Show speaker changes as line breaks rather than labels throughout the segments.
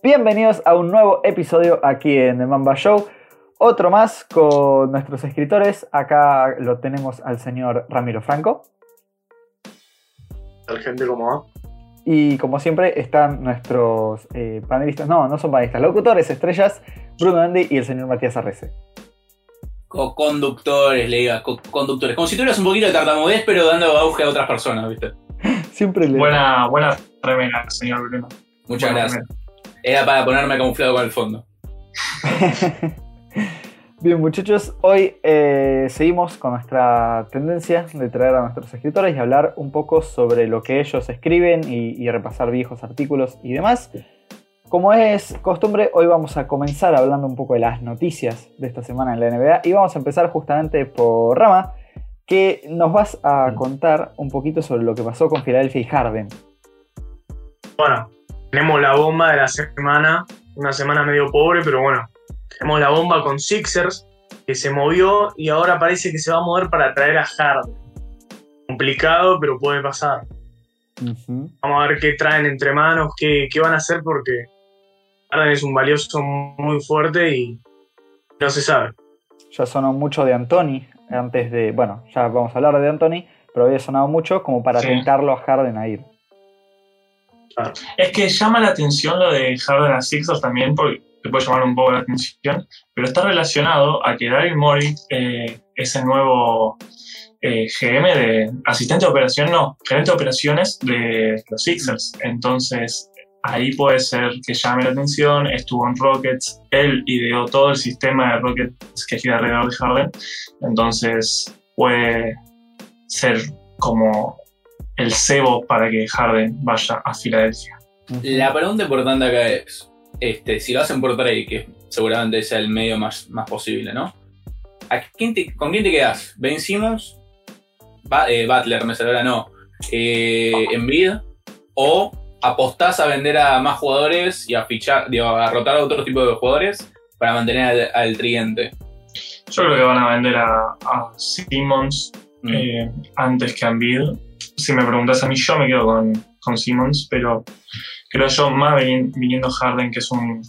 Bienvenidos a un nuevo episodio aquí en The Mamba Show. Otro más con nuestros escritores. Acá lo tenemos al señor Ramiro Franco.
Tal gente como va.
Y como siempre están nuestros eh, panelistas, no, no son panelistas, locutores, estrellas, Bruno Andy y el señor Matías Arrece.
Co-conductores, le diga, co-conductores. Como si tuvieras un poquito de tartamudez, pero dando auge a otras personas, ¿viste?
Siempre le...
Buena, buena remera, señor Bruno.
Muchas
Buena
gracias. Era para ponerme camuflado con el fondo.
Bien muchachos, hoy eh, seguimos con nuestra tendencia de traer a nuestros escritores y hablar un poco sobre lo que ellos escriben y, y repasar viejos artículos y demás. Como es costumbre, hoy vamos a comenzar hablando un poco de las noticias de esta semana en la NBA y vamos a empezar justamente por Rama, que nos vas a contar un poquito sobre lo que pasó con Philadelphia y Harden.
Bueno, tenemos la bomba de la semana. Una semana medio pobre, pero bueno. Tenemos la bomba con Sixers, que se movió y ahora parece que se va a mover para traer a Harden. Complicado, pero puede pasar. Vamos a ver qué traen entre manos, qué, qué van a hacer, porque Harden es un valioso muy fuerte y no se sabe.
Ya sonó mucho de Anthony antes de. Bueno, ya vamos a hablar de Anthony, pero había sonado mucho como para
Sí.
tentarlo a Harden a ir.
Claro.
Es que llama la atención lo de Harden a Sixers también, porque te puede llamar un poco la atención, pero está relacionado a que Daryl Morey eh, es el nuevo eh, GM de asistente de operación, no, gerente de operaciones de los Sixers. Entonces, ahí puede ser que llame la atención. Estuvo en Rockets, él ideó todo el sistema de Rockets que gira alrededor de Harden. Entonces, puede ser como el cebo para que Harden vaya a Filadelfia.
La pregunta importante acá es, este, si lo hacen por trade, que seguramente sea el medio más, más posible, ¿no? ¿A quién te- ¿Con quién te quedas? ¿Ben Simmons? Ba- eh, Butler, me salió ahora no. Eh, ¿Embiid? ¿O apostás a vender a más jugadores y a fichar, digo, a rotar a otro tipo de jugadores para mantener al, al tridente?
Yo creo que van a vender a, a Simmons
Mm.
eh, antes que a Embiid. Si me preguntas a mí, yo me quedo con, con Simmons, pero creo yo más vini- viniendo Harden, que es un,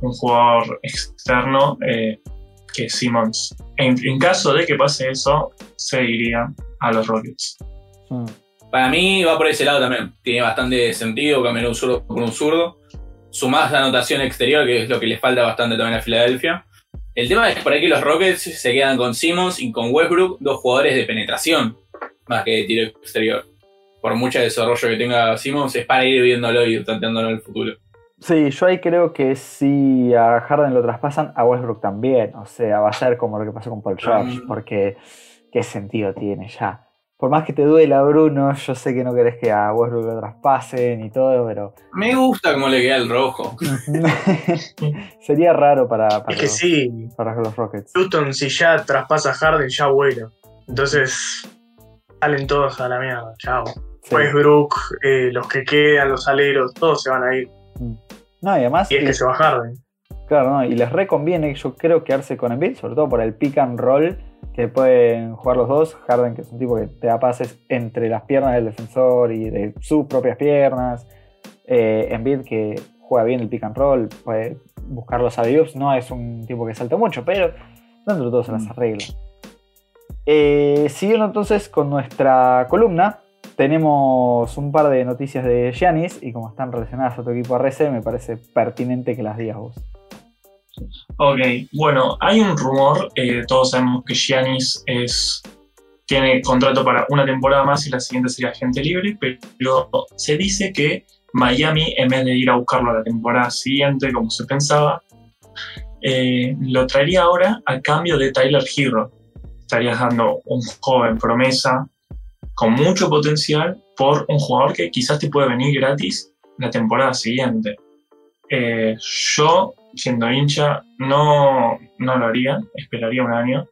un jugador externo, eh, que Simmons. En, en caso de que pase eso, se iría a los Rockets.
Mm.
Para mí va por ese lado también. Tiene bastante sentido cambiar un zurdo por un zurdo. Sumás la anotación exterior, que es lo que le falta bastante también a Filadelfia. El tema es por ahí que los Rockets se quedan con Simmons y con Westbrook, dos jugadores de penetración, más que de tiro exterior. Por mucho desarrollo que tenga Simmons, es para ir viéndolo y tanteándolo en el futuro.
Sí, yo ahí creo que si a Harden lo traspasan, a Westbrook también. O sea, va a ser como lo que pasó con Paul George,
Mm.
porque ¿qué sentido tiene ya? Por más que te duela, Bruno, yo sé que no querés que a Westbrook lo traspasen y todo, pero
Me gusta cómo le queda el rojo.
sería raro para, para,
Es que
los,
sí,
para los Rockets.
Houston si ya traspasa a Harden ya vuela. Entonces salen todos a la mierda. Chao.
Sí.
Westbrook, eh, los que quedan, los aleros, todos se van a ir.
No, y además,
Y es que se va Harden.
claro, no, y les reconviene, yo creo, quedarse con Embiid, sobre todo por el pick and roll que pueden jugar los dos. Harden, que es un tipo que te da pases entre las piernas del defensor y de sus propias piernas. Eh, Embiid, que juega bien el pick and roll, puede buscar los alley-oops. No es un tipo que salta mucho, pero dentro de todo se las arregla. Eh, siguiendo entonces con nuestra columna, tenemos un par de noticias de Giannis y como están relacionadas a tu equipo RC, me parece pertinente que las digas vos.
Ok, bueno, hay un rumor, eh, todos sabemos que Giannis es, tiene contrato para una temporada más y la siguiente sería agente libre, pero se dice que Miami, en vez de ir a buscarlo a la temporada siguiente, como se pensaba, eh, lo traería ahora a cambio de Tyler Hero. Estarías dando un joven promesa con mucho potencial por un jugador que quizás te puede venir gratis la temporada siguiente. Eh, yo, siendo hincha, no, no lo haría, esperaría un año.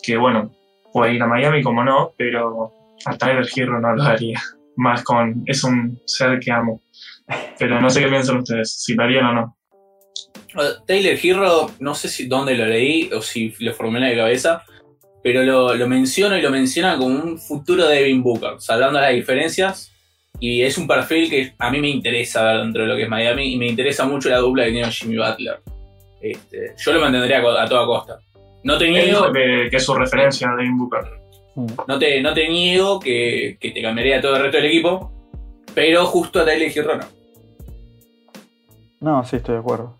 Que bueno, puede ir a Miami como no, pero a Tyler Hero no lo haría. Más con, es un ser que amo. Pero no sé qué piensan ustedes, si lo harían o no.
Taylor Hero, no sé si dónde lo leí o si lo formulé de cabeza, pero lo, lo menciono y lo menciona como un futuro de Devin Booker, salvando las diferencias. Y es un perfil que a mí me interesa ver dentro de lo que es Miami y me interesa mucho la dupla que tiene Jimmy Butler. Este, yo lo mantendría a, a toda costa. No te niego,
que, que es su referencia de Devin Booker.
Mm.
no te, no te niego que, que te cambiaría todo el resto del equipo, pero justo a Tyler Hero no.
No, sí, estoy de acuerdo.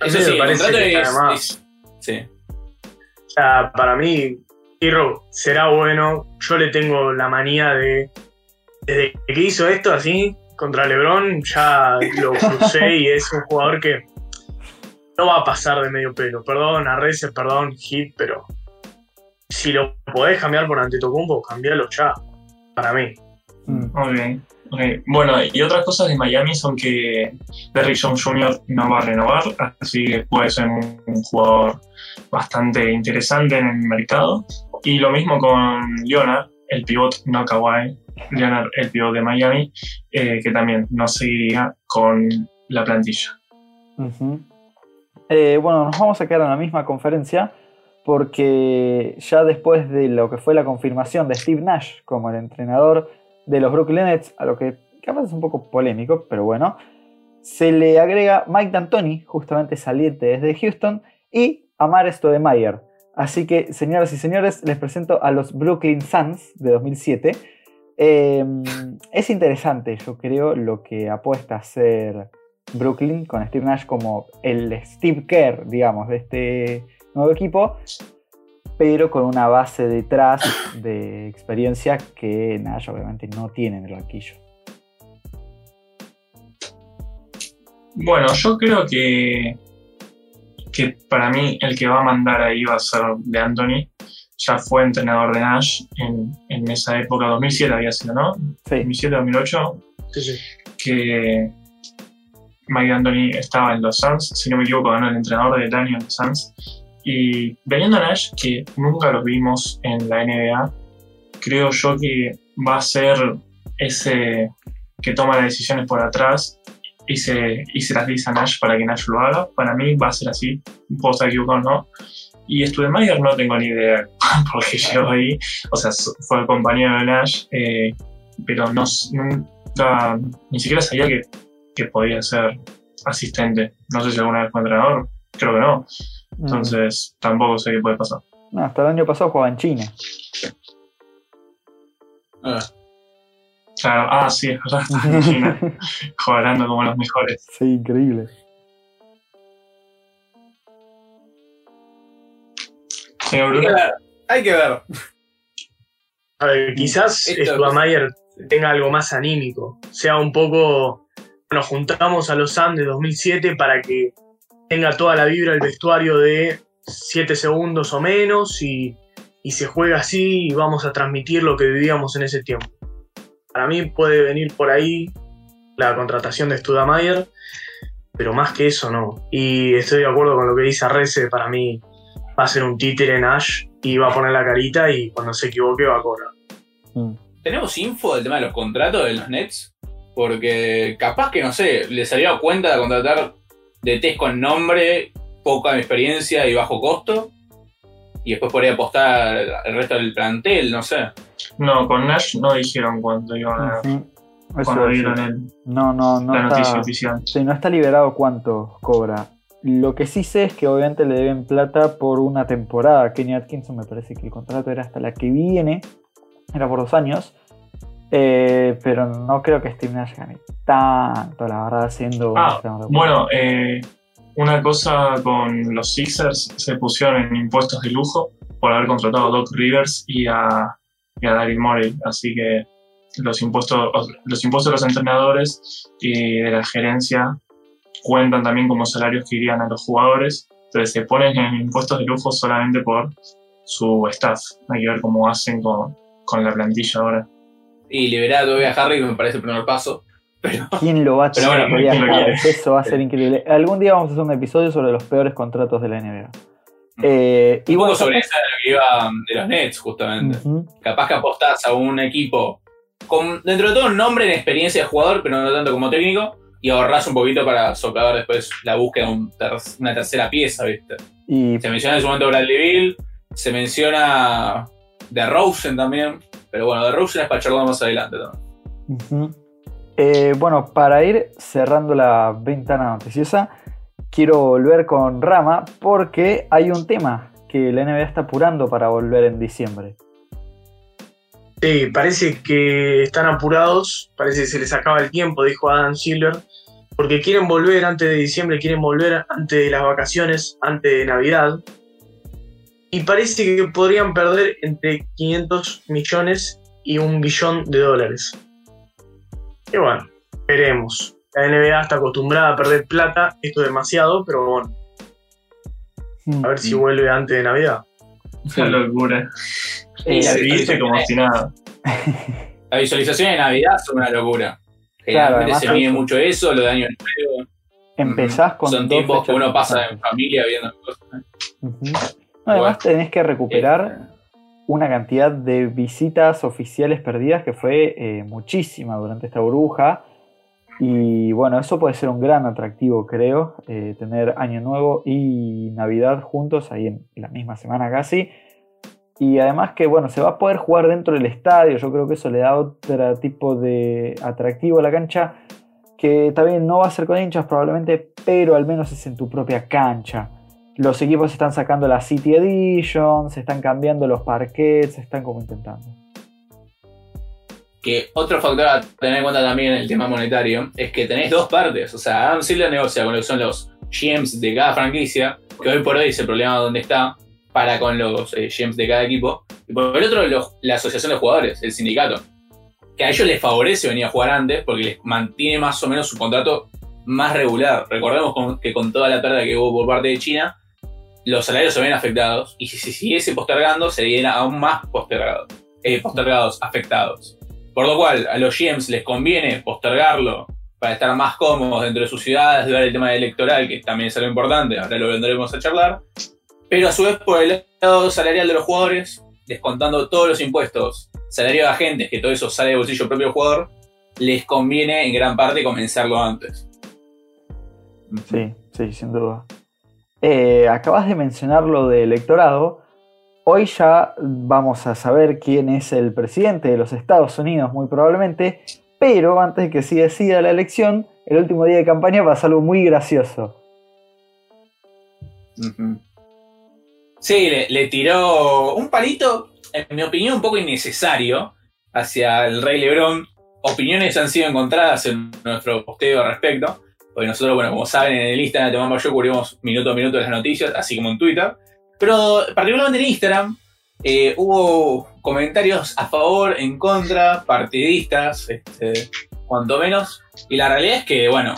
Eso sí, el
parece
contrato
que
es,
además-
es- Sí.
O sea, para mí, Hero será bueno. Yo le tengo la manía de. Desde que hizo esto así contra LeBron, ya lo crucé y es un jugador que no va a pasar de medio pelo. Perdón, a Rezer, perdón, Hit, pero si lo podés cambiar por Antetokounmpo, cambialo ya. Para mí.
Mm.
Ok, Bueno, y otras cosas de Miami son que Derrick Jones Jr. no va a renovar, así que puede ser un, jugador bastante interesante en el mercado. Y lo mismo con Leonard, el pivot no Kawhi, Leonard, el pivot de Miami, eh, que también no seguiría con la plantilla.
Eh, bueno, nos vamos a quedar en la misma conferencia porque ya después de lo que fue la confirmación de Steve Nash como el entrenador de los Brooklyn Nets, a lo que capaz es un poco polémico, pero bueno, se le agrega Mike D'Antoni, justamente saliente desde Houston, y Amar Stoudemire. Así que, señoras y señores, les presento a los Brooklyn Suns de 2007. Eh, es interesante, yo creo, lo que apuesta a ser Brooklyn con Steve Nash como el Steve Kerr, digamos, de este nuevo equipo, pero con una base detrás de experiencia que Nash obviamente no tiene en el banquillo.
Bueno, yo creo que, que para mí el que va a mandar ahí va a ser de Anthony. Ya fue entrenador de Nash en, en esa época, 2007 había sido, ¿no?
Sí,
2007-2008,
Sí, sí.
que Mike Anthony estaba en los Suns, si no me equivoco, ganó el entrenador del año en los Suns. Y a Nash, que nunca lo vimos en la NBA, creo yo que va a ser ese que toma las decisiones por atrás y se, y se las dice a Nash para que Nash lo haga. Para mí va a ser así, puedo estar equivocado no. Y Studemayer no tengo ni idea por qué llegó ahí. O sea, fue el compañero de Nash, eh, pero no, nunca, ni siquiera sabía que, que podía ser asistente. No sé si alguna vez fue entrenador, creo que no.
Mm.
Entonces tampoco sé qué puede pasar.
No, hasta el año pasado jugaba en China.
Ah,
Claro, ah, sí, es verdad, está en China, jugando como los mejores.
sí, increíble.
Señor
hay que
Bruno,
ver. Hay que ver.
A ver, quizás Studamayer tenga algo más anímico. Sea un poco. Nos juntamos a los de 2007 para que tenga toda la vibra el vestuario de 7 segundos o menos y, y se juega así y vamos a transmitir lo que vivíamos en ese tiempo. Para mí puede venir por ahí la contratación de Studamayer, pero más que eso no. Y estoy de acuerdo con lo que dice Arrece, para mí va a ser un títere Nash y va a poner la carita y cuando se equivoque va a cobrar.
Mm.
¿Tenemos info del tema de los contratos de los Nets? Porque capaz que, no sé, le salió a cuenta de contratar de test con nombre, poca experiencia y bajo costo. Y después podría apostar el resto del plantel, no sé.
no, con Nash no dijeron cuánto iban a.
Eso
cuando
decir.
el-
No, no, no
la noticia
está,
oficial.
sí, no está liberado cuánto cobra. Lo que sí sé es que obviamente le deben plata por una temporada. Kenny Atkinson me parece que el contrato era hasta la que viene, era por dos años. Eh, pero no creo que Steve Nash gane tanto, la verdad, siendo
Ah, Bueno, eh, una cosa con los Sixers, se pusieron en impuestos de lujo por haber contratado a Doc Rivers y a, y a Daryl Morey, así que los impuestos, los impuestos de los entrenadores y de la gerencia cuentan también como salarios que irían a los jugadores, entonces se ponen en impuestos de lujo solamente por su staff, hay que ver cómo hacen con, con la plantilla ahora.
Y liberar todavía a Harry me parece el primer paso. Pero
¿Quién lo va a
Pero bueno,
quiere?
Eso va a ser increíble. Algún día vamos a hacer un episodio sobre los peores contratos de la NBA. Eh, y
un
bueno,
poco sobre esa que iba de los Nets, justamente. Capaz que apostás a un equipo con, dentro de todo, un nombre en experiencia de jugador, pero no tanto como técnico, y ahorrás un poquito para socavar después la búsqueda de un ter- una tercera pieza, ¿viste?
Y
Se menciona en su momento Bradley Bill, se menciona de Rosen también, Pero bueno, de Rusia es para charlar más adelante también.
Eh, bueno, para ir cerrando la ventana noticiosa, quiero volver con Rama porque hay un tema que la NBA está apurando para volver en diciembre.
Sí, parece que están apurados, parece que se les acaba el tiempo, dijo Adam Silver, porque quieren volver antes de diciembre, quieren volver antes de las vacaciones, antes de Navidad. Y parece que podrían perder entre 500 millones y un billón de dólares. Y bueno, veremos. La NBA está acostumbrada a perder plata, esto es demasiado, pero bueno, a ver si vuelve antes de Navidad.
Qué locura.
Eh,
Se
sí,
como si nada.
La visualización de Navidad son una locura.
Claro,
Generalmente se mide
eso-
mucho eso, lo de año nuevo.
Empezás con
Son tiempos que uno pasa en familia viendo cosas.
No, además tenés que recuperar
Este,
una cantidad de visitas oficiales perdidas que fue eh, muchísima durante esta burbuja. Y bueno, eso puede ser un gran atractivo, creo, eh, tener Año Nuevo y Navidad juntos ahí en la misma semana casi. Y además que bueno, se va a poder jugar dentro del estadio, yo creo que eso le da otro tipo de atractivo a la cancha, que también no va a ser con hinchas probablemente, pero al menos es en tu propia cancha. Los equipos están sacando la City Edition, se están cambiando los parquets, se están como intentando.
que otro factor a tener en cuenta también en el tema monetario es que tenés dos partes. O sea, Adam Silver negocia con lo que son los GMs de cada franquicia, que hoy por hoy es el problema donde está, para con los eh, GMs de cada equipo. Y por el otro, la asociación de jugadores, el sindicato. Que a ellos les favorece venir a jugar antes porque les mantiene más o menos su contrato más regular. Recordemos que con toda la pérdida que hubo por parte de China, los salarios se ven afectados y si se siguiese postergando, serían aún más postergados, eh, postergados, afectados. Por lo cual, a los GMs les conviene postergarlo para estar más cómodos dentro de sus ciudades, ver el tema electoral, que también es algo importante, ahora lo vendremos a charlar. Pero a su vez, por el lado salarial de los jugadores, descontando todos los impuestos, salario de agentes, que todo eso sale de bolsillo propio jugador, les conviene en gran parte comenzarlo antes.
Sí, sí, sin duda. Eh, acabas de mencionar lo de electorado. Hoy ya vamos a saber quién es el presidente de los Estados Unidos, muy probablemente. Pero antes de que se decida la elección, el último día de campaña pasa algo muy gracioso.
Sí, le, le tiró un palito, en mi opinión, un poco innecesario hacia el Rey Lebrón. Opiniones han sido encontradas en nuestro posteo al respecto. Porque nosotros, bueno, como saben, en el Instagram de Mamba Yo cubrimos minuto a minuto las noticias, así como en Twitter. Pero particularmente en Instagram eh, hubo comentarios a favor, en contra, partidistas, este, cuanto menos. Y la realidad es que, bueno,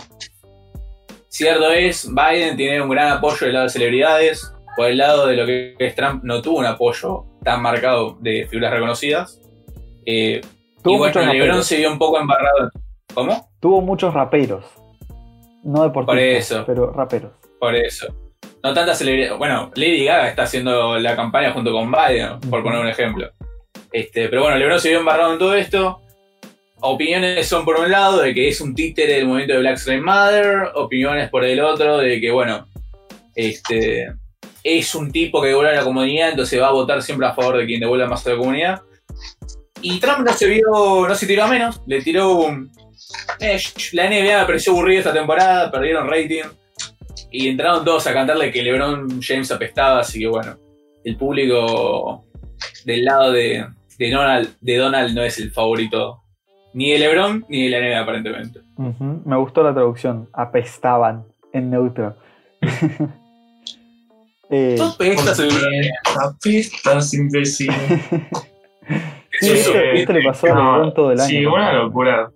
cierto es, Biden tiene un gran apoyo del lado de celebridades. Por el lado de lo que es Trump, no tuvo un apoyo tan marcado de figuras reconocidas. Eh, y bueno, LeBron se vio un poco embarrado. ¿Cómo?
Tuvo muchos raperos. No deportistas,
Por eso.
pero raperos.
Por eso. No tantas celebridades. Bueno, Lady Gaga está haciendo la campaña junto con Biden, por poner un ejemplo. Este, pero bueno, LeBron se vio embarrado en todo esto. Opiniones son por un lado de que es un títere del movimiento de Black Lives Matter. Opiniones por el otro de que, bueno, este, es un tipo que devuelve a la comunidad, entonces va a votar siempre a favor de quien devuelva más a la comunidad. Y Trump no se vio, no se tiró a menos, le tiró un. Eh, la NBA me pareció aburrida esta temporada, perdieron rating. Y entraron todos a cantarle que LeBron James apestaba, así que bueno, el público del lado de, de Donald, de Donald no es el favorito ni de LeBron ni de la NBA aparentemente.
Me gustó la traducción. Apestaban en neutro. Eh,
Tú apestas,
imbécil.
sí,
Eso,
¿viste, viste le pasó a
No,
LeBron todo el año.
Sí, una locura.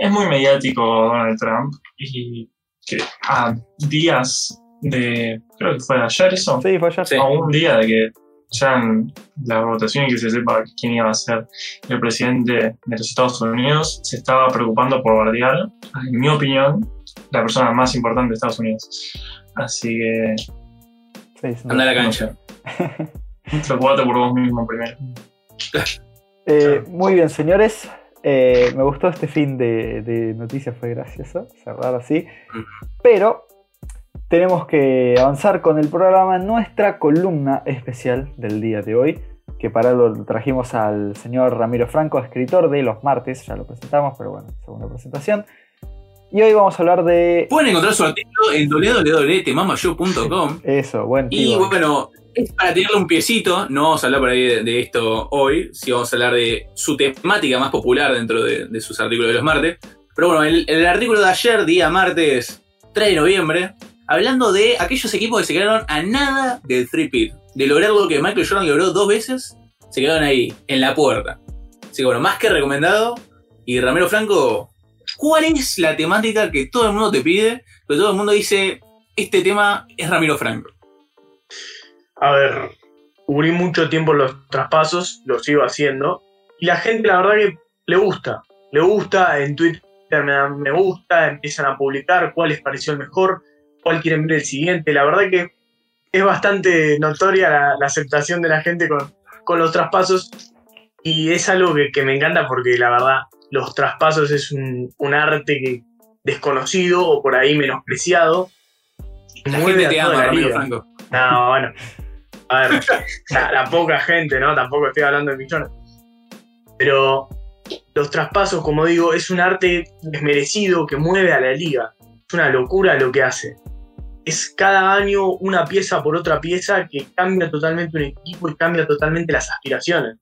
Es muy mediático Donald Trump y que a días de, creo que fue ayer eso,
Sí, fue ayer.
Sí.
a un día de que ya en la votación y que se sepa quién iba a ser el presidente de los Estados Unidos, se estaba preocupando por bardear, en mi opinión, la persona más importante de Estados Unidos. Así que
Sí, sin
Anda a la cancha.
preocupate por vos mismo primero.
Eh, muy bien, señores. Eh, me gustó este fin de, de noticias, fue gracioso cerrar así. Pero tenemos que avanzar con el programa, nuestra columna especial del día de hoy. que para lo trajimos al señor Ramiro Franco, escritor de Los Martes, ya lo presentamos, pero bueno, segunda presentación. Y hoy vamos a hablar de...
Pueden encontrar su artículo en www.temamashow.com.
Eso, buen
Y bueno, es para tirarle un piecito, no vamos a hablar por ahí de, esto hoy, sí vamos a hablar de su temática más popular dentro de, sus artículos de los martes. Pero bueno, el, el artículo de ayer, día martes 3 de noviembre, hablando de aquellos equipos que se quedaron a nada del 3-pit, de lograr lo que Michael Jordan logró dos veces, se quedaron ahí, en la puerta. Así que bueno, más que recomendado. Y Ramiro Franco, ¿cuál es la temática que todo el mundo te pide? Que todo el mundo dice, este tema es Ramiro Franco.
A ver, cubrí mucho tiempo los traspasos, lo sigo haciendo. Y la gente, la verdad, que le gusta. Le gusta, en Twitter me dan me gusta, empiezan a publicar cuál les pareció el mejor, cuál quieren ver el siguiente. La verdad que es bastante notoria la, la aceptación de la gente con, con los traspasos. Y es algo que, que me encanta porque la verdad, los traspasos es un, un arte que, desconocido o por ahí menospreciado.
La
Mueve
gente te ama. Franco.
No, bueno. A ver, la, poca gente, ¿no? Tampoco estoy hablando de millones. Pero los traspasos, como digo, es un arte desmerecido que mueve a la liga. Es una locura lo que hace. Es cada año una pieza por otra pieza que cambia totalmente un equipo y cambia totalmente las aspiraciones.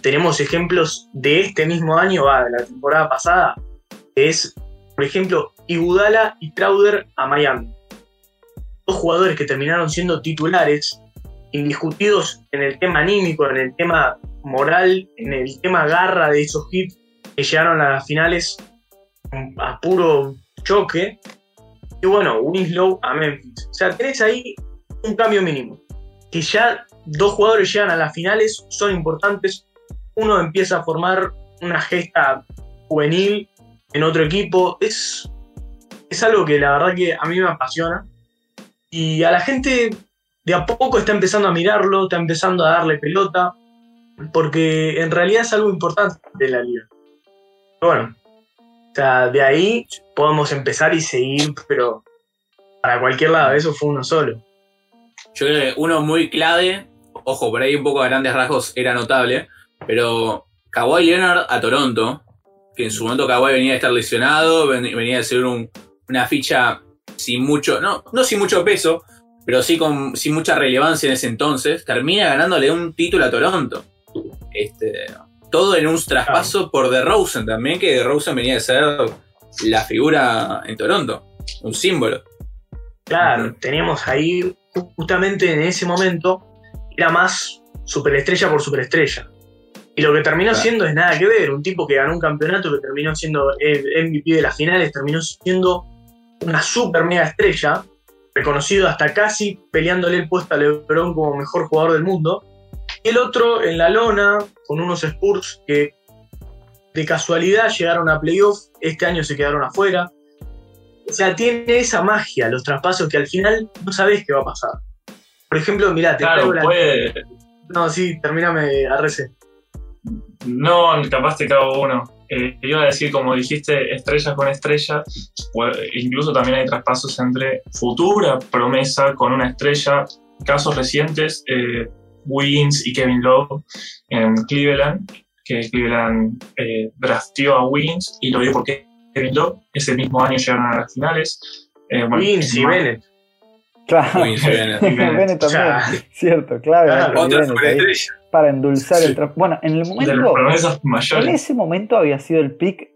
Tenemos ejemplos de este mismo año, va, de la temporada pasada, que es, por ejemplo, Iguodala y Crowder a Miami dos jugadores que terminaron siendo titulares, indiscutidos en el tema anímico, en el tema moral, en el tema garra de esos hits que llegaron a las finales a puro choque. Y bueno, Winslow a Memphis. O sea, tenés ahí un cambio mínimo. Que ya dos jugadores llegan a las finales, son importantes. Uno empieza a formar una gesta juvenil en otro equipo. Es, es algo que la verdad que a mí me apasiona. Y a la gente de a poco está empezando a mirarlo, está empezando a darle pelota, porque en realidad es algo importante de la liga. Pero bueno, o sea, de ahí podemos empezar y seguir, pero para cualquier lado, eso fue uno solo.
Yo creo que uno muy clave, ojo, por ahí un poco a grandes rasgos era notable, pero Kawhi Leonard a Toronto, que en su momento Kawhi venía de estar lesionado, ven- venía de ser un- una ficha sin mucho, no, no sin mucho peso, pero sí con sin mucha relevancia en ese entonces, termina ganándole un título a Toronto. Este, todo en un traspaso por DeRozan también, que DeRozan venía de ser la figura en Toronto, un símbolo.
Claro, teníamos ahí, justamente en ese momento, era más superestrella por superestrella. Y lo que terminó
Claro.
siendo es nada que ver. Un tipo que ganó un campeonato, que terminó siendo el MVP de las finales, terminó siendo una super mega estrella, reconocido hasta casi peleándole el puesto a LeBron como mejor jugador del mundo. Y el otro en la lona, con unos Spurs que de casualidad llegaron a playoff, este año se quedaron afuera. O sea, tiene esa magia, los traspasos que al final no sabes qué va a pasar. Por ejemplo, mirá, te
Claro,
traigo la-
puede.
No, sí, termíname.
No, capaz te cago uno. Eh, iba a decir, como dijiste, estrella con estrella. incluso también hay traspasos entre futura promesa con una estrella. Casos recientes, eh, Wiggins y Kevin Love en Cleveland, que Cleveland eh, drafteó a Wiggins y lo dio porque Kevin Love. Ese mismo año llegaron a las finales. Eh, bueno,
Wiggins y Bennett.
Claro.
Wiggins y Bennett.
Bennett también, cierto, clave.
Claro,
Anthony
Otra superestrella.
Para endulzar
Sí.
el trap. Bueno, en el momento, en ese momento había sido el pick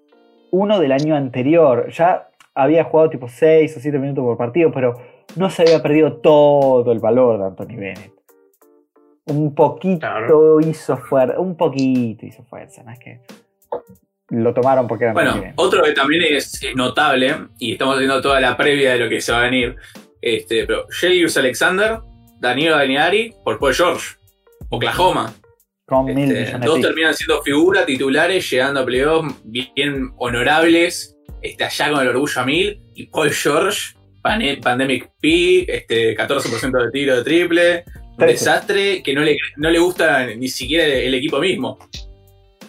uno del año anterior. Ya había jugado tipo 6 o 7 minutos por partido, pero no se había perdido todo el valor de Anthony Bennett. Un poquito
Claro.
hizo fuerza, un poquito hizo fuerza, no es que lo tomaron porque era
Bueno, otro que también es notable, y estamos haciendo toda la previa de lo que se va a venir, este, pero Alexander, Danilo Daniari, por Paul George, Oklahoma.
Con mil
Este, dos terminan siendo figuras titulares, llegando a playoffs bien honorables, este, allá con el orgullo a mil, y Paul George, Pandemic P, este, 14% de tiro de triple, un desastre que no le, no le gusta ni siquiera el, el equipo mismo.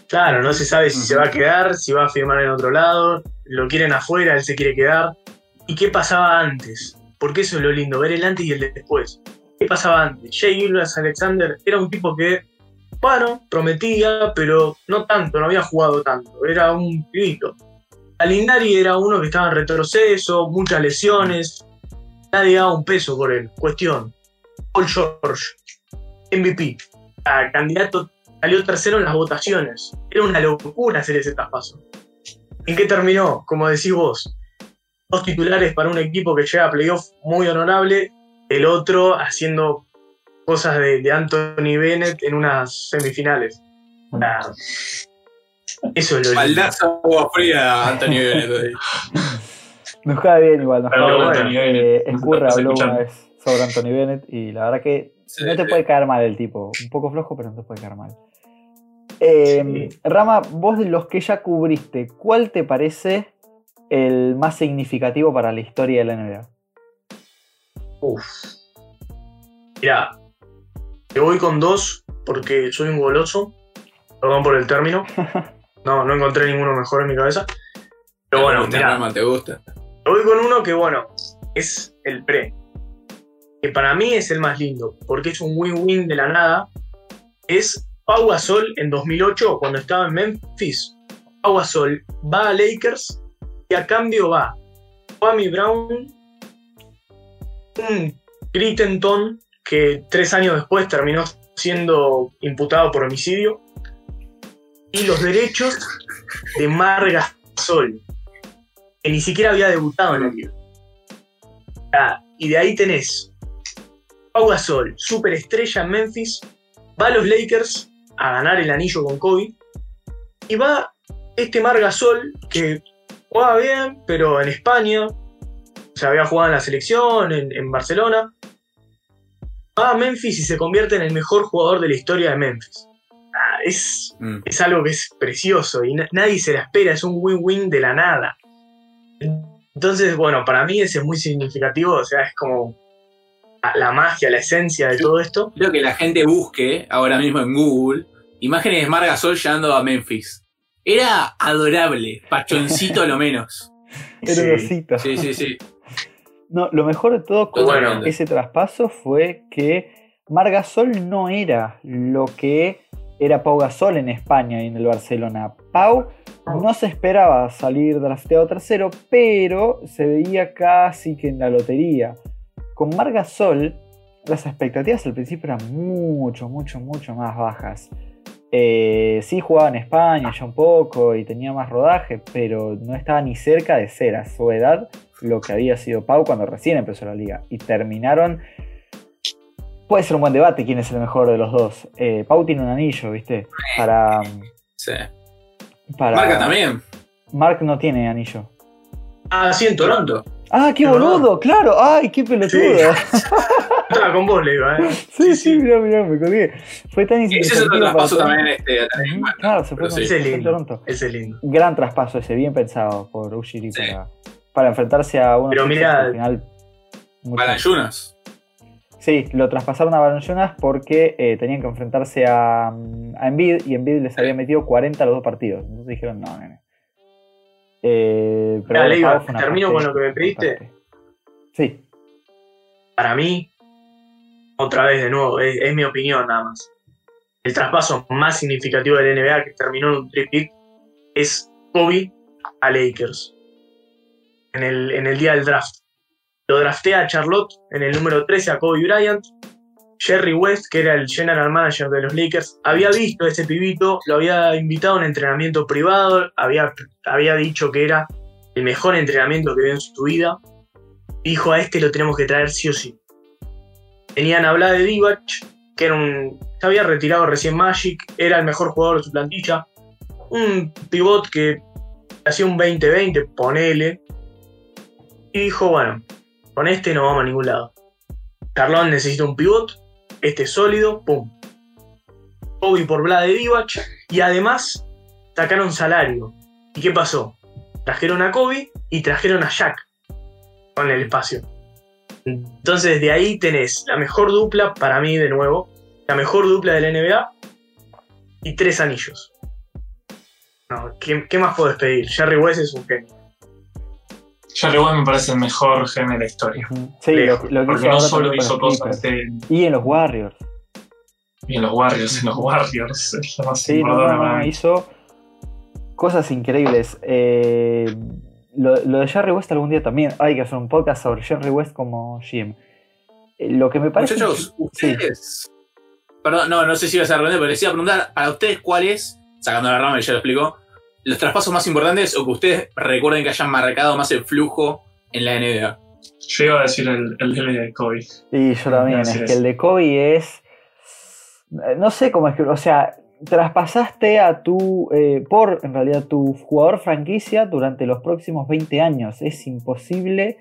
Claro, no se sabe si se va a quedar, si va a firmar en otro lado, lo quieren afuera, él se quiere quedar. ¿Y qué pasaba antes? Porque eso es lo lindo, ver el antes y el después. ¿Qué pasaba antes? Jay Gilbert Alexander era un tipo que bueno, prometía, pero no tanto, no había jugado tanto, era un pibito. Alinari era uno que estaba en retroceso, muchas lesiones, nadie daba un peso por él. Cuestión, Paul George, MVP, a candidato, salió tercero en las votaciones. Era una locura hacer ese traspaso. ¿En qué terminó? Como decís vos, dos titulares para un equipo que llega a playoff muy honorable, el otro haciendo cosas de, de Anthony Bennett en unas semifinales. Eso es lo
Maldazo agua fría, Antonio Bennett.
Nos cae bien igual, nos cae
bueno,
bien.
Anthony
Eh, Escurra habló una vez sobre Anthony Bennett y la verdad que
Sí,
no te
sí.
puede caer mal el tipo. Un poco flojo, pero no te puede caer mal. Eh,
Sí.
Rama, vos de los que ya cubriste, ¿cuál te parece el más significativo para la historia de la NBA?
Uf. Mirá, te voy con dos porque soy un goloso. Perdón por el término. No, no encontré ninguno mejor en mi cabeza. Pero bueno,
Te
mirá,
Rama, te gusta.
te voy con uno que, bueno, es el pre. Que para mí es el más lindo, porque es un win-win de la nada. Es Pau Gasol en 2008, cuando estaba en Memphis. Pau Gasol va a Lakers y a cambio va Kwame Brown, un Crittenton que tres años después terminó siendo imputado por homicidio, y los derechos de Mar Gasol, que ni siquiera había debutado en la liga. Ah, y de ahí tenés Pau Gasol, superestrella en Memphis, va a los Lakers a ganar el anillo con Kobe, y va este Mar Gasol que jugaba bien, pero en España, se había jugado en la selección, en, en Barcelona, va a Memphis y se convierte en el mejor jugador de la historia de Memphis. Ah, es,
Mm.
es algo que es precioso y na- nadie se la espera, es un win-win de la nada. Entonces, bueno, para mí ese es muy significativo, o sea, es como la- la magia, la esencia de todo esto.
Quiero que la gente busque ahora mismo en Google imágenes de Mar Gasol llegando a Memphis. Era adorable, pachoncito a lo menos.
Era
Sí.
Sí, sí, sí.
No, lo mejor de todo con
Bueno.
ese traspaso fue que Margasol no era lo que era Pau Gasol en España y en el Barcelona. Pau no se esperaba salir drafteado tercero, pero se veía casi que en la lotería. Con Margasol, las expectativas al principio eran mucho, mucho, mucho más bajas. Eh, sí jugaba en España ya un poco y tenía más rodaje, pero no estaba ni cerca de ser a su edad lo que había sido Pau cuando recién empezó la liga. Y terminaron. Puede ser un buen debate quién es el mejor de los dos. Eh, Pau tiene un anillo, ¿viste? Para.
sí.
para
Marca también.
Mark no tiene anillo.
Ah, sí, en Toronto.
¡Ah, qué boludo! ¡Claro! ¡Ay, qué pelotudo!
Estaba con vos, le iba, ¿eh?
Sí, sí, mirá, mirá, me colgué. Fue tan
Ese es traspaso también este, a.
Claro, se fue con
sí.
Ese lindo.
Toronto.
Ese es lindo.
Gran traspaso ese, bien pensado por Ujiri
Sí.
para, para enfrentarse a uno
Pero mirá-
al final.
Valanciunas.
Sí, lo traspasaron a Valanciunas porque eh, tenían que enfrentarse a, mm, a Embiid y Embiid les había metido 40 a los dos partidos. Entonces dijeron, no, nene. Eh, pero una
termino
parte
con lo que me pediste.
Sí,
Para mí, otra vez de nuevo, es, es mi opinión nada más. El traspaso más significativo del NBA que terminó en un tripit es Kobe a Lakers. En el, día del draft. Lo draftea a Charlotte en el número 13 a Kobe Bryant. Jerry West, que era el general manager de los Lakers, había visto a ese pibito, lo había invitado a un entrenamiento privado, había, había dicho que era el mejor entrenamiento que vio en su vida. Dijo a este lo tenemos que traer sí o sí. Tenían hablado de Divac, que era un, se había retirado recién Magic, era el mejor jugador de su plantilla. Un pivot que hacía un 20-20, ponele. Dijo, bueno, con este no vamos a ningún lado. Carlón necesita un pivot, este es sólido, pum. Kobe por Vlad de Divac, y además sacaron salario. ¿Y qué pasó? Trajeron a Kobe y trajeron a Shaq con el espacio. Entonces de ahí tenés la mejor dupla para mí de nuevo, la mejor dupla de la NBA y tres anillos. No, ¿qué, qué más puedes pedir? Jerry West es un genio.
Jerry West me parece el mejor genio de la historia.
sí, lo,
Lejos,
lo que
Porque
hizo
no
ahora
solo hizo cosas de.
Y en los Warriors.
Y en los Warriors, en los Warriors, es lo más
Sí, no, no, no, hizo cosas increíbles. Eh, lo, lo de Jerry West algún día también. Hay que hacer un podcast sobre Jerry West como GM. Eh, Lo que me parece.
Muchachos,
Sí.
ustedes. Perdón, no, no sé si ibas a responder, pero les iba a preguntar para ustedes cuál es, sacando la rama, ya lo explicó, los traspasos más importantes o que ustedes recuerden que hayan marcado más el flujo en la NBA.
Yo iba a decir el, el de Kobe.
Y yo también, es que
es.
el de Kobe es. No sé cómo es que. O sea, traspasaste a tu. eh, por, en realidad, tu jugador franquicia durante los próximos 20 años. Es imposible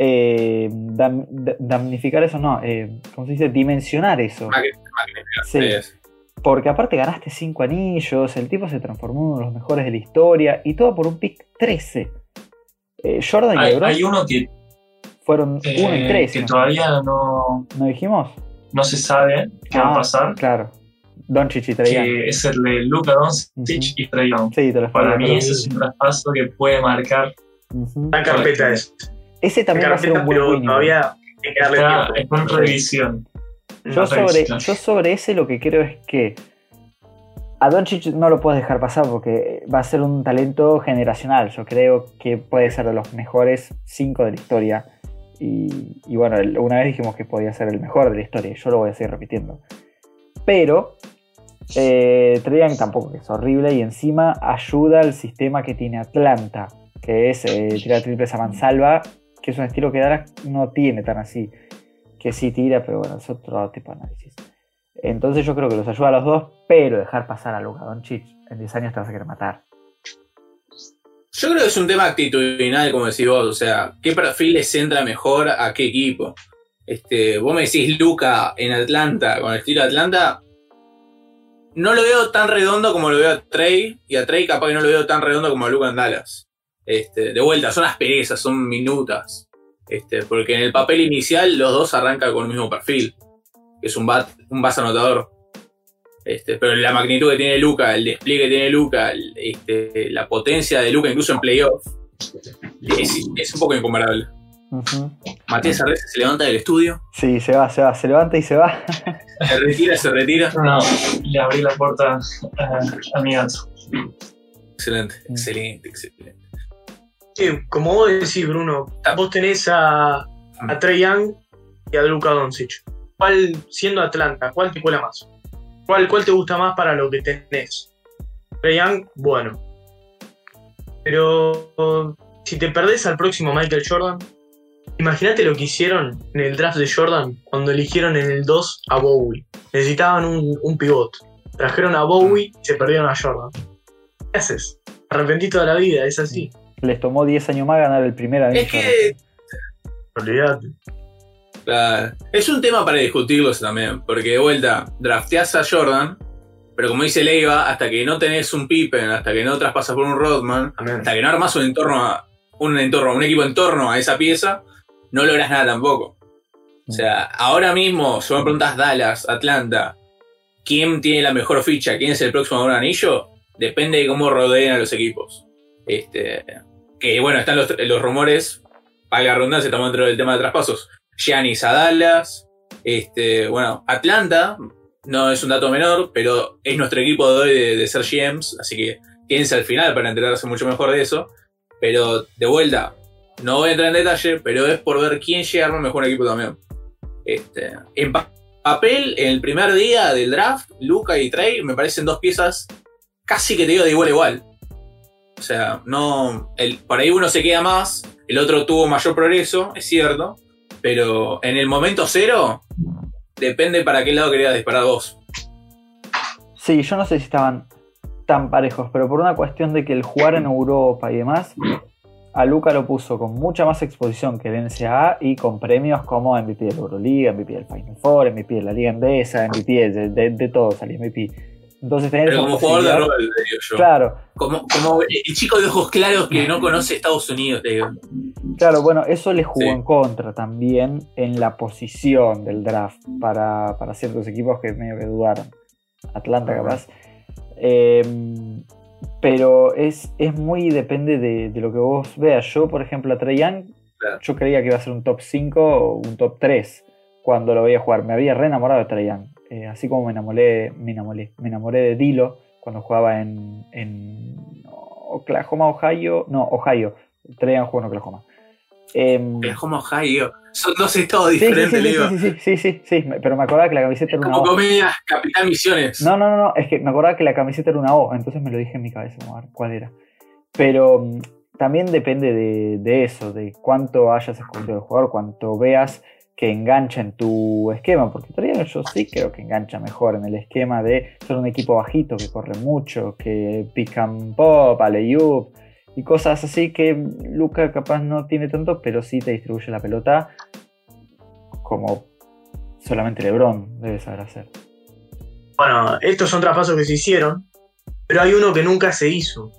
eh, dam- da- damnificar eso, no. Eh, ¿Cómo se dice? Dimensionar eso.
Magni- magnífico.
Sí.
Es-
Porque aparte ganaste 5 anillos, el tipo se transformó en uno de los mejores de la historia y todo por un pick 13. Eh, Jordan y
Hay,
LeBron
hay uno que,
fueron 1
eh,
y 3.
que todavía no,
¿No dijimos?
no se sabe qué va
Ah,
a pasar,
Claro. Y Trae Young.
que es el de Luka Doncic
Ujú.
y Young.
Sí, te lo
Para mí ese es un traspaso que puede marcar.
La carpeta es.
Ese también va a ser
carpeta,
un buen
pero
winning.
todavía hay que darle
Está,
tiempo.
está en revisión.
Yo sobre, yo sobre ese lo que creo es que a Doncic no lo puedes dejar pasar porque va a ser un talento generacional. Yo creo que puede ser de los mejores 5 de la historia. Y, y bueno, una vez dijimos que podía ser el mejor de la historia y yo lo voy a seguir repitiendo. Pero eh, Trae tampoco, que es horrible y encima ayuda al sistema que tiene Atlanta, que es eh, tirar triples a mansalva, que es un estilo que Dallas no tiene tan así. Que sí tira, pero bueno, es otro tipo de análisis. Entonces yo creo que los ayuda a los dos, pero dejar pasar a Luka Doncic en 10 años te vas a querer matar.
Yo creo que es un tema actitudinal, como decís vos, o sea, ¿qué perfil les entra mejor a qué equipo? Este, vos me decís Luca en Atlanta, con el estilo Atlanta, no lo veo tan redondo como lo veo a Trey, y a Trey capaz que no lo veo tan redondo como a Luca en Dallas. Este, de vuelta, son asperezas, son minutas. Este, porque en el papel inicial los dos arrancan con el mismo perfil, que es un bat, un base anotador. Este, pero la magnitud que tiene Luca, el despliegue que tiene Luca, el- este, la potencia de Luca incluso en playoff, es, es un poco incomparable.
Ujú.
Matías Arreza se levanta del estudio,
Sí, se va, se va, se levanta y se va.
se retira, se retira.
No, le abrí la puerta a, a mi gato.
Excelente, excelente, excelente.
Sí, como vos decís, Bruno, vos tenés a, a Trey Young y a Luka Doncic. ¿Cuál, siendo Atlanta, cuál te cuela más? ¿Cuál, ¿Cuál te gusta más para lo que tenés? Trey Young, bueno. Pero si te perdés al próximo Michael Jordan, imagínate lo que hicieron en el draft de Jordan cuando eligieron en el 2 a Bowie. Necesitaban un, un pivot. Trajeron a Bowie y se perdieron a Jordan. ¿Qué haces? Arrepentí toda la vida, es así.
Les tomó 10 años más ganar el primer anillo.
Es que
Olvídate.
Claro. Es un tema para discutirlo eso también, porque de vuelta, drafteás a Jordan, pero como dice Leiva, hasta que no tenés un Pippen, hasta que no traspasas por un Rodman,
Amén.
hasta que no armas un entorno, a- un entorno, un equipo en torno a esa pieza, no logras nada tampoco. O sea, ahora mismo, si me preguntas Dallas, Atlanta, ¿quién tiene la mejor ficha? ¿Quién es el próximo a un anillo? Depende de cómo rodeen a los equipos. Este, que bueno, están los, los rumores, valga redundancia, estamos dentro del tema de traspasos. Giannis a Dallas, este, bueno, Atlanta, no es un dato menor, pero es nuestro equipo de hoy de, de ser GMs, así que quédense al final para enterarse mucho mejor de eso. Pero de vuelta, no voy a entrar en detalle, pero es por ver quién llega a armar mejor equipo también. Este, en pa- papel, en el primer día del draft, Luca y Trey me parecen dos piezas casi que te digo de igual a igual. O sea, no. El, por ahí uno se queda más, el otro tuvo mayor progreso, es cierto. Pero en el momento cero, depende para qué lado querías disparar vos.
Sí, yo no sé si estaban tan parejos, pero por una cuestión de que el jugar en Europa y demás, a Luca lo puso con mucha más exposición que el NCAA y con premios como MVP de la Euroliga, MVP del Final Four, MVP de la Liga Endesa, MVP de, de, de todo, salía MVP. Entonces tener
Pero como jugador de rol, digo yo.
Claro,
Como, como el chico de ojos claros que no conoce Estados Unidos, te digo.
Claro, bueno, eso le jugó
Sí.
en contra también en la posición del draft para, para ciertos equipos que medio que dudaron. Atlanta capaz. Eh, pero es, es muy depende de, de lo que vos veas. Yo, por ejemplo, a Trae Young,
Claro.
yo creía que iba a ser un top 5 o un top 3 cuando lo veía jugar. Me había re enamorado de Trae Young. Eh, así como me enamoré, me enamoré, me enamoré de Dilo cuando jugaba en, en Oklahoma, Ohio, no, Ohio, traían juego en Oklahoma. Em,
Oklahoma, Ohio, son dos estados
sí, sí,
diferentes,
sí, sí, sí, sí, sí, sí, me- pero me acordaba que la camiseta era una
Como
O.
comedia Capital Misiones.
No, no, no, no, es que me acordaba que la camiseta era una O, entonces me lo dije en mi cabeza, vamos a ver cuál era. Pero mm, también depende de, de eso, de cuánto hayas escogido el jugador, cuánto veas que engancha en tu esquema, porque todavía yo sí creo que engancha mejor en el esquema de ser un equipo bajito que corre mucho, que pick and pop, alley-oop y cosas así que Luca capaz no tiene tanto, pero sí te distribuye la pelota como solamente LeBron debe saber hacer.
Bueno, estos son traspasos que se hicieron, pero hay uno que nunca se hizo.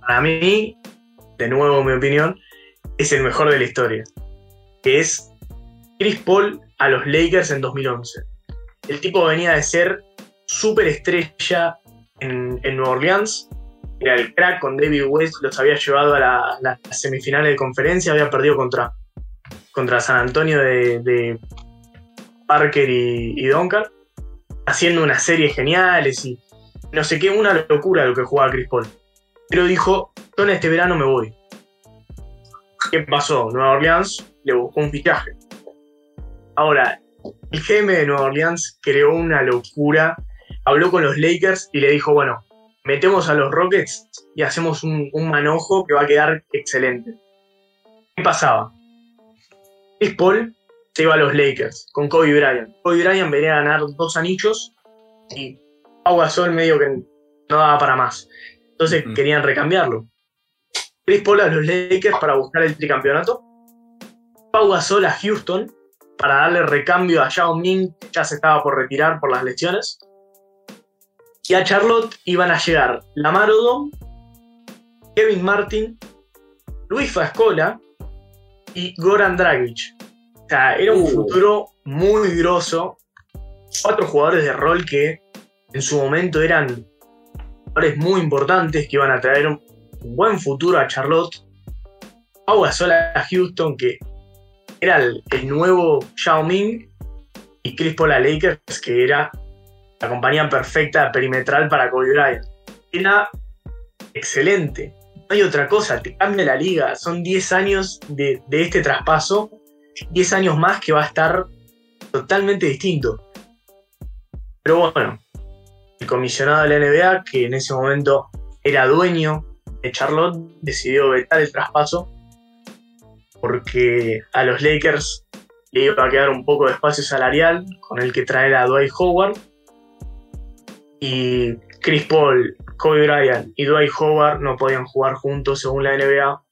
Para mí, de nuevo mi opinión, es el mejor de la historia, que es Chris Paul a los Lakers en 2011. El tipo venía de ser súper estrella en, en Nueva Orleans, era el crack con David West, los había llevado a la- semifinales de conferencia, había perdido contra, contra San Antonio de, de Parker y, y Duncan haciendo unas series geniales y no sé qué, una locura lo que jugaba Chris Paul. Pero dijo, yo en este verano me voy. ¿Qué pasó? Nueva Orleans le buscó un fichaje. Ahora, el GM de Nueva Orleans creó una locura, habló con los Lakers y le dijo, bueno, metemos a los Rockets y hacemos un, un manojo que va a quedar excelente. ¿Qué pasaba? Chris Paul se iba a los Lakers con Kobe Bryant. Kobe Bryant venía a ganar dos anillos y Pau Gasol medio que no daba para más. Entonces querían recambiarlo. Chris Paul a los Lakers para buscar el tricampeonato. Pau Gasol a Houston para darle recambio a Yao Ming, que ya se estaba por retirar por las lesiones. Y a Charlotte iban a llegar Lamar Odom, Kevin Martin, Luis Fascola y Goran Dragic. O sea, era un
Uh.
futuro muy grosso. Cuatro jugadores de rol que en su momento eran jugadores muy importantes que iban a traer un buen futuro a Charlotte. Pau Gasol a Houston, que era el, nuevo Yao Ming. Y Chris Paul a Lakers, que era la compañía perfecta perimetral para Kobe Bryant. Era excelente. No hay otra cosa, te cambia la liga. Son 10 años de, de este traspaso, 10 años más que va a estar totalmente distinto. Pero bueno, el comisionado de la NBA, que en ese momento era dueño Charlotte, decidió vetar el traspaso porque a los Lakers le iba a quedar un poco de espacio salarial con el que traer a Dwight Howard. Y Chris Paul, Kobe Bryant y Dwight Howard no podían jugar juntos según la NBA.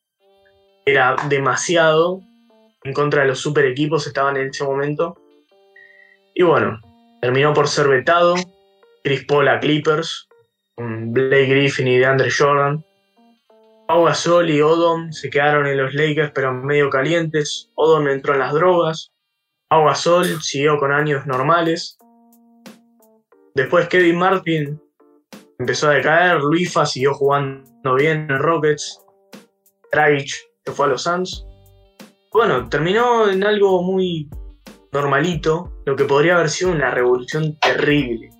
Era demasiado en contra de los super equipos estaban en ese momento. Y bueno, terminó por ser vetado. Chris Paul a Clippers, Blake Griffin y DeAndre Jordan. Pau Gasol y Odom se quedaron en los Lakers, pero medio calientes. Odom entró en las drogas. Pau Gasol siguió con años normales. Después Kevin Martin empezó a decaer. Luifa siguió jugando bien en Rockets. Dragic se fue a los Suns. Bueno, terminó en algo muy normalito, lo que podría haber sido una revolución terrible.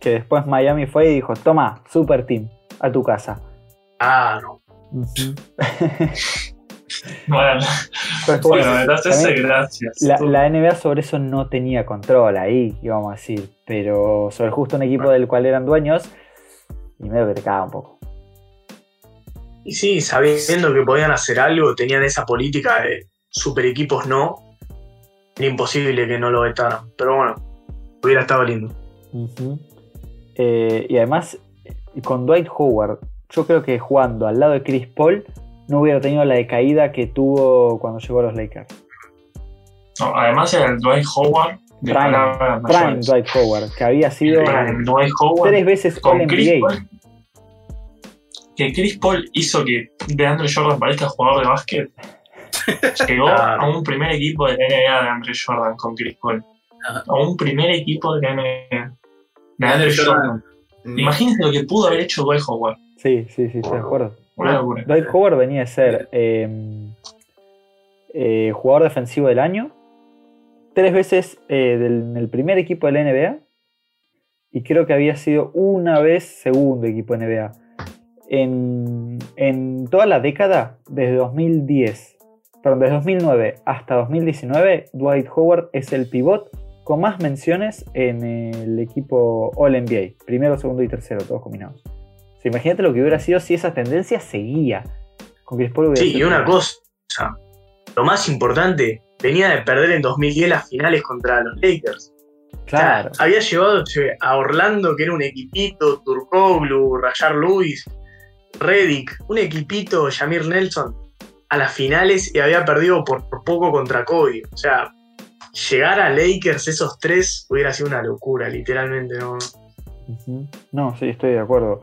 Que después Miami fue y dijo, toma, super team, a tu casa. Ujú.
Bueno, bueno, entonces
también
gracias.
la, la NBA sobre eso no tenía control ahí, íbamos a decir. Pero sobre justo un equipo del cual eran dueños, y medio que te caga un poco.
Y sí, sabiendo que podían hacer algo, tenían esa política de super equipos no, era imposible que no lo vetaran. Pero bueno, hubiera estado lindo.
Eh, y además, con Dwight Howard, yo creo que jugando al lado de Chris Paul, no hubiera tenido la decaída que tuvo cuando llegó a los Lakers.
No, además era el Dwight Howard de
Prime, Prime. Dwight Howard, que había sido
Dwight Howard
tres veces
con
All
Chris
NBA.
Paul. Que Chris Paul hizo que DeAndre Jordan parezca jugador de básquet. Llegó a un primer equipo de la NBA de Andre Jordan con Chris Paul. A un primer equipo de la NBA. De Andre Jordan.
Ni-
Imagínense lo que pudo haber hecho Dwight Howard.
Sí, sí, sí, estoy de acuerdo.
Locura.
Dwight Howard venía de ser eh, eh, jugador defensivo del año, tres veces eh, del, en el primer equipo de la NBA y creo que había sido una vez segundo equipo de NBA. En, en toda la década, desde 2010, perdón, desde 2009 hasta 2019, Dwight Howard es el pivot con más menciones en el equipo All NBA. Primero, segundo y tercero, todos combinados. Sea, imagínate lo que hubiera sido si esa tendencia seguía. Con Chris Paul hubiera
Sí, y una cosa, lo más importante, venía de perder en 2010 las finales contra los Lakers.
Claro.
O sea, había llevado a Orlando, que era un equipito, Turkoglu, Rayar Lewis, Reddick, un equipito, Jamir Nelson, a las finales y había perdido por, por poco contra Kobe. O sea, llegar a Lakers esos tres hubiera sido una locura, literalmente. ¿no?
No, sí, estoy de acuerdo.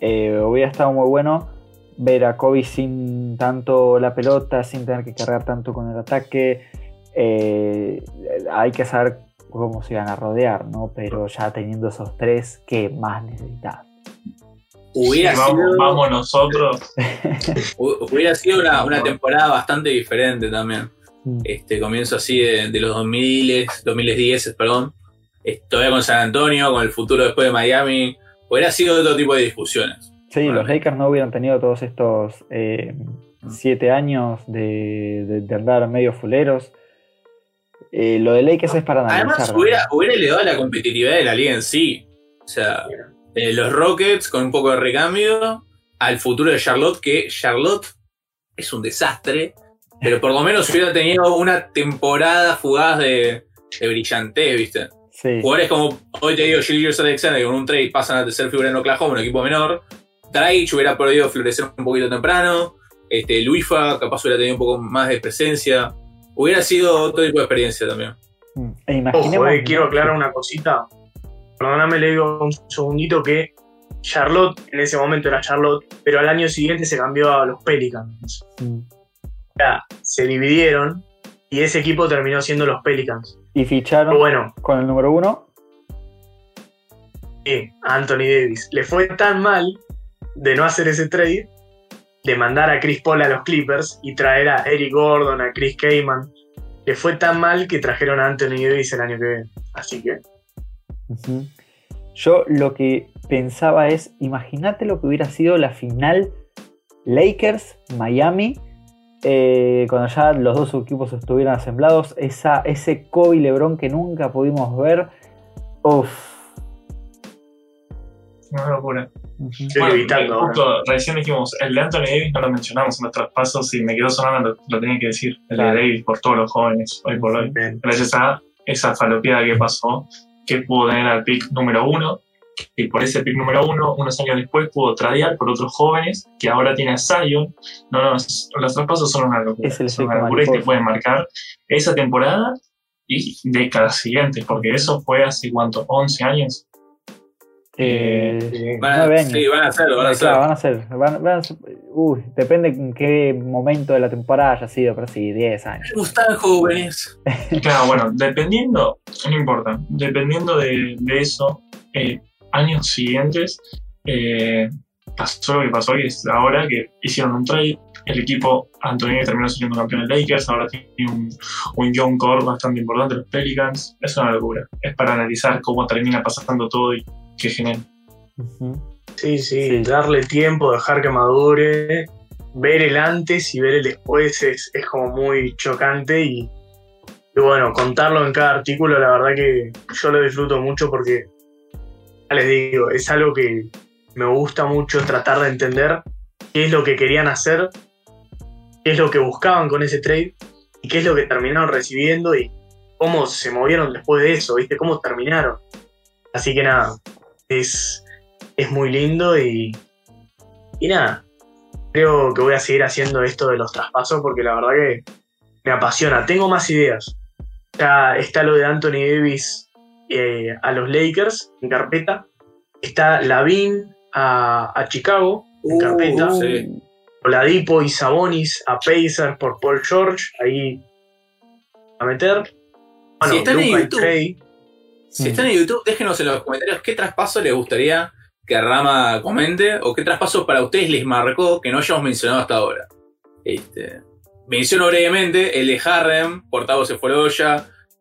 Eh, hubiera estado muy bueno ver a Kobe sin tanto la pelota, sin tener que cargar tanto con el ataque. Eh, hay que saber cómo se iban a rodear, ¿no? Pero ya teniendo esos tres, ¿qué más necesitas?
Hubiera
vamos,
sido,
vamos nosotros.
hu- hubiera sido una, una temporada bastante diferente también. Este comienzo así de, de los 2000, 2010, perdón. Todavía con San Antonio, con el futuro después de Miami. Hubiera sido otro tipo de discusiones.
Sí,
Bueno.
los Lakers no hubieran tenido todos estos eh, siete años de, de- de andar medio fuleros. Eh, lo de Lakers es para analizar.
Además, hubiera, hubiera elevado la competitividad de la liga en sí. O sea, eh, los Rockets con un poco de recambio al futuro de Charlotte, que Charlotte es un desastre, pero por lo menos hubiera tenido una temporada fugaz de, de brillantez, ¿viste?
Sí.
Jugadores como, hoy te digo, Julius Alexander, que con un trade pasan a tercer figura en Oklahoma, un equipo menor. Dragic hubiera podido florecer un poquito temprano. Este, Luifa capaz hubiera tenido un poco más de presencia. Hubiera sido otro tipo de experiencia también.
Mm. E
Ojo, eh, quiero aclarar una cosita. Perdóname, le digo un segundito que Charlotte, en ese momento era Charlotte, pero al año siguiente se cambió a los Pelicans.
Mm.
O sea, se dividieron y ese equipo terminó siendo los Pelicans.
Y ficharon
Pero bueno,
con el número uno.
sí, a Anthony Davis le fue tan mal de no hacer ese trade, de mandar a Chris Paul a los Clippers y traer a Eric Gordon, a Chris Kaman. Le fue tan mal que trajeron a Anthony Davis el año que viene. Así que.
Yo lo que pensaba es, imagínate lo que hubiera sido la final Lakers-Miami, eh, cuando ya los dos equipos estuvieran asemblados, esa, ese Kobe y LeBron que nunca pudimos ver. Uf.
Una locura. Bueno,
evitando.
justo recién dijimos, el de Anthony Davis no lo mencionamos en los traspasos y me quedó sonando, lo, lo tenía que decir. El
Claro.
de Davis por todos los jóvenes, hoy por hoy.
Bien.
Gracias a esa falopeada que pasó, que pudo tener al pick número uno. Y por ese pick número uno, unos años después, pudo tradear por otros jóvenes que ahora tiene a Zion. No, no, los traspasos son una locura.
Es el
son una locura y te pueden marcar esa temporada y décadas siguientes, porque eso fue hace cuánto, 11 años.
Eh,
Sí.
Van a,
Nueve años.
sí, van a hacerlo, van a
Eh,
hacerlo.
claro, van a ser. van- van a ser- uy, depende en qué momento de la temporada haya sido, pero sí, 10 años.
¿Cómo están jóvenes?
Claro, bueno, dependiendo, no importa, dependiendo de, de eso, eh, años siguientes, eh, pasó lo que pasó, que es ahora que hicieron un trade, el equipo Antonio terminó siendo campeón de Lakers, ahora tiene un, un young core bastante importante, los Pelicans, es una locura, es para analizar cómo termina pasando todo y qué genera.
Sí, sí,
Sí.
darle tiempo, dejar que madure, ver el antes y ver el después es, es como muy chocante y, y bueno, contarlo en cada artículo, la verdad que yo lo disfruto mucho porque, les digo, es algo que me gusta mucho tratar de entender qué es lo que querían hacer, qué es lo que buscaban con ese trade y qué es lo que terminaron recibiendo y cómo se movieron después de eso, ¿viste? Cómo terminaron. Así que nada, es, es muy lindo y, y nada, creo que voy a seguir haciendo esto de los traspasos porque la verdad que me apasiona. Tengo más ideas. Ya está lo de Anthony Davis eh, a los Lakers en carpeta. Está Lavin a, a Chicago en
Uh,
carpeta.
sí.
Oladipo y Sabonis a Pacers por Paul George. Ahí a meter. Bueno,
Si están en YouTube. Si
Mm.
están en YouTube, déjenos en los comentarios qué traspaso les gustaría que Rama comente o qué traspaso para ustedes les marcó que no hayamos mencionado hasta ahora. Este, menciono brevemente el de Harrem, por Tavo se fue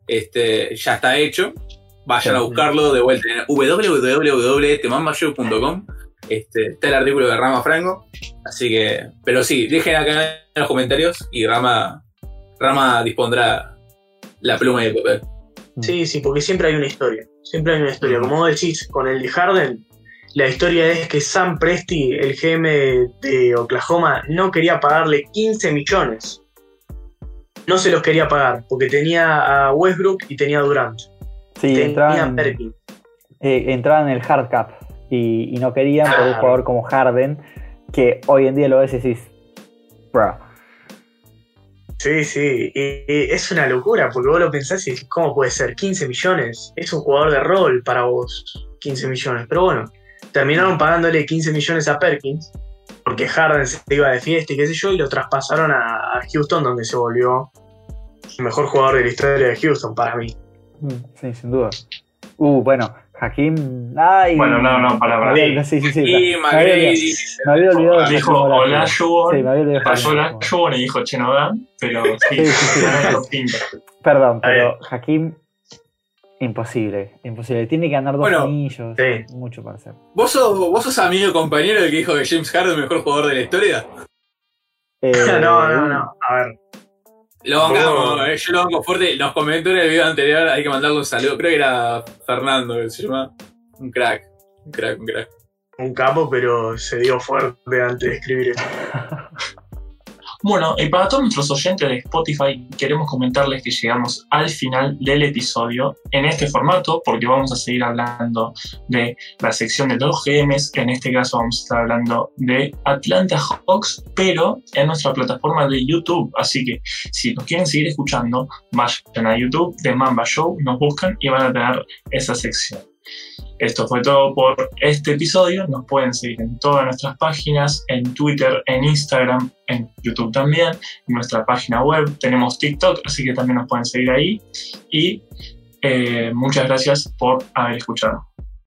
este, ya está hecho. Vayan a buscarlo de vuelta en www.temambashow.com. Este, está el artículo de Rama Franco. Así que, pero sí, dejen acá en los comentarios y Rama, Rama dispondrá la pluma y el papel.
Sí, sí, porque siempre hay una historia. Siempre hay una historia. Como vos decís, con el de Harden, la historia es que Sam Presti, el GM de Oklahoma, no quería pagarle 15 millones. No se los quería pagar, porque tenía a Westbrook y tenía a Durant.
Sí, entraban,
Perkins.
eh, entraban en el hard cap y, y no querían por un
Ah.
jugador como Harden, que hoy en día lo ves y decís, bro.
Sí, sí, y, y es una locura, porque vos lo pensás y decís, ¿cómo puede ser? 15 millones. Es un jugador de rol para vos, 15 millones. Pero bueno, terminaron pagándole 15 millones a Perkins, porque Harden se iba de fiesta y qué sé yo, y lo traspasaron a, a Houston, donde se volvió el mejor jugador de la historia de Houston para mí.
Mm, Sí, sin duda. Uh, bueno, Hakim. Ay,
Bueno, no, no, para, para.
Me había- Sí, sí, sí.
Y
me había olvidado-
McGrady.
me había olvidado de
Dijo hola
Olajuwon. Sí, me había olvidado
pasó
Hakim
la
Olajuwon.
Chubon y dijo che no pero sí,
Sí, sí, sí. Perdón, pero Hakim, imposible, imposible. Tiene que ganar dos
Bueno,
anillos,
sí.
mucho para hacer.
¿Vos sos, ¿Vos sos amigo compañero del que dijo que James Harden es el mejor jugador de la historia?
Eh,
no, no, no. A ver,
Lo bancamos,
Oh.
eh, yo lo banco fuerte. Nos comentó en el video anterior, hay que mandarle un saludo. Creo que era Fernando, que se llama. Un crack, un crack, un crack.
un capo, pero se dio fuerte antes de escribir esto.
Bueno, y para todos nuestros oyentes de Spotify, queremos comentarles que llegamos al final del episodio en este formato, porque vamos a seguir hablando de la sección de los GMs. En este caso, vamos a estar hablando de Atlanta Hawks, pero en nuestra plataforma de YouTube. Así que si nos quieren seguir escuchando, vayan a YouTube de Mamba Show, nos buscan y van a tener esa sección. Esto fue todo por este episodio. Nos pueden seguir en todas nuestras páginas, en Twitter, en Instagram, en YouTube también, en nuestra página web. Tenemos TikTok, así que también nos pueden seguir ahí. Y eh, muchas gracias por haber escuchado.